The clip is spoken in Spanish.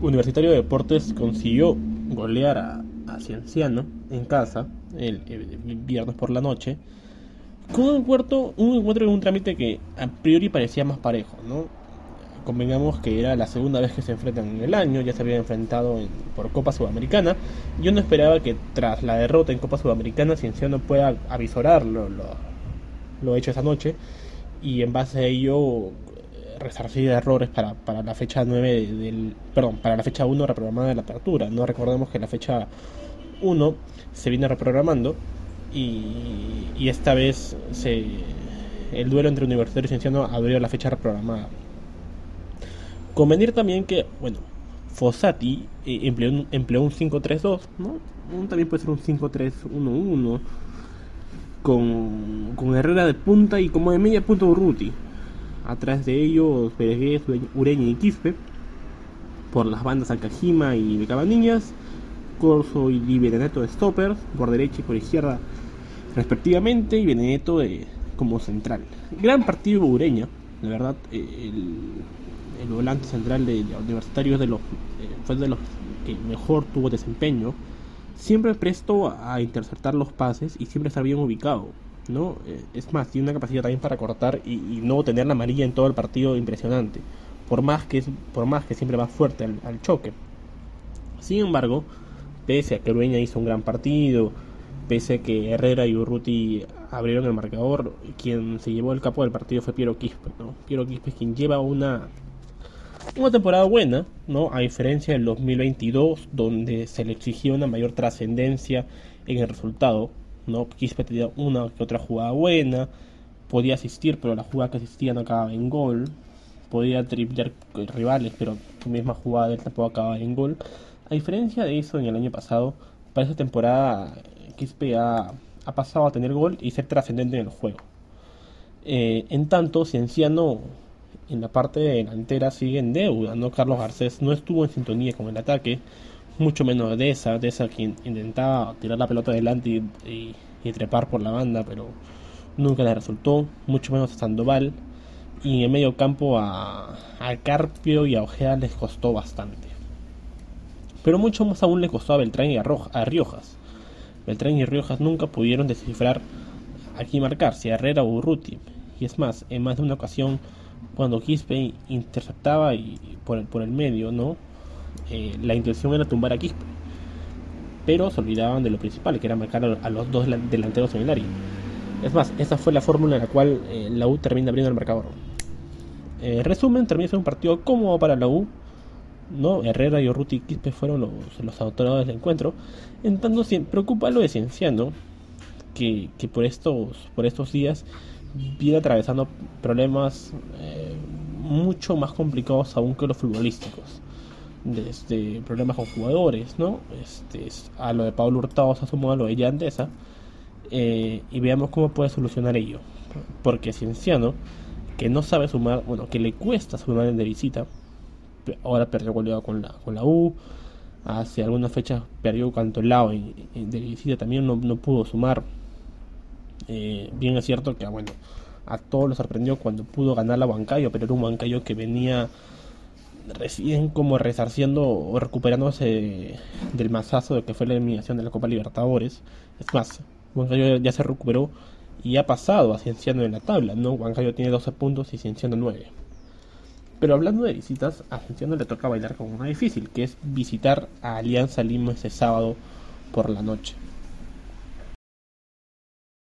Universitario de Deportes consiguió golear a, Cienciano en casa el, viernes por la noche con un encuentro, un encuentro en un trámite que a priori parecía más parejo, ¿no? Convengamos que era la segunda vez que se enfrentan en el año, ya se habían enfrentado por Copa Sudamericana. Yo no esperaba que tras la derrota en Copa Sudamericana Cienciano pueda avisorar lo, lo hecho esa noche y en base a ello resarcir errores para, para la fecha 9 del, perdón, para la fecha 1 reprogramada de la apertura. No recordemos que la fecha 1 se viene reprogramando y, y esta vez se, el duelo entre Universitario y Cienciano abrió la fecha reprogramada. Convenir también que, bueno, Fossati eh, empleó, un, empleó un 5-3-2, ¿no? También puede ser un 5-3-1-1 con, con Herrera de punta y como de media punta Urruti. Atrás de ellos, Pérez, Ureña y Quispe. Por las bandas Alcajima y Cabanillas. Corso y Benedetto de stoppers. Por derecha y por izquierda, respectivamente. Y Benedetto de, como central. Gran partido Ureña. La verdad, el, el volante central de, de los, eh, fue de los que mejor tuvo desempeño. Siempre presto a interceptar los pases y siempre está bien ubicado Eh, es más, tiene una capacidad también para cortar y, no tener la amarilla en todo el partido impresionante, por más que, es, por más que siempre va fuerte al, choque. Sin embargo, pese a que Urueña hizo un gran partido, pese a que Herrera y Urruti abrieron el marcador, quien se llevó el capo del partido fue Piero Quispe, ¿no? Piero Quispe quien lleva una una temporada buena, ¿no? A diferencia del 2022, donde se le exigía una mayor trascendencia en el resultado, ¿no? Quispe tenía una que otra jugada buena, podía asistir, pero la jugada que asistía no acababa en gol, podía triplear rivales, pero su misma jugada tampoco acababa en gol. A diferencia de eso en el año pasado, para esta temporada Quispe ha, pasado a tener gol y ser trascendente en el juego. Eh, en tanto, Cienciano en la parte delantera sigue en deuda, ¿no? Carlos Garcés no estuvo en sintonía con el ataque, mucho menos de esa, de esa quien intentaba tirar la pelota adelante y, trepar por la banda, pero nunca le resultó, mucho menos a Sandoval. Y en medio campo a, a Carpio y a Ojeda les costó bastante. Pero mucho más aún le costó a Beltrán y a, a Riojas. Beltrán y Riojas nunca pudieron descifrar aquí marcar si Herrera o Urruti. Y es más, en más de una ocasión, cuando Quispe interceptaba y por el, por el medio, ¿no? Eh, la intención era tumbar a Quispe. Pero se olvidaban de lo principal, que era marcar a los dos delanteros en el área. Es más, esa fue la fórmula en la cual eh, la U termina abriendo el marcador. Eh, resumen, termina siendo un partido cómodo para la U. ¿no? Herrera y Urruti Quispe fueron los, los del encuentro. En tanto, preocupa lo de Cienciano, que, que por, estos, por estos días viene atravesando problemas mucho más complicados aún que los futbolísticos este, problemas con jugadores, ¿no? Este, a lo de Pablo Hurtado se sumó a lo de Yandesa eh, y veamos cómo puede solucionar ello. Porque Cienciano, que no sabe sumar, bueno, que le cuesta sumar en de visita, ahora perdió goleado con la, con la U, hace algunas fechas perdió lado y de visita también no, no pudo sumar. Eh, bien es cierto que, bueno, a todos los sorprendió cuando pudo ganar la Huancayo, pero era un Huancayo que venía recién como resarciendo o recuperándose del masazo de que fue la eliminación de la Copa Libertadores. Es más, Huancayo ya se recuperó y ha pasado a Cienciano en la tabla, ¿no? Huancayo tiene 12 puntos y Cienciano 9. Pero hablando de visitas, a Cienciano le toca bailar con una difícil, que es visitar a Alianza Lima ese sábado por la noche.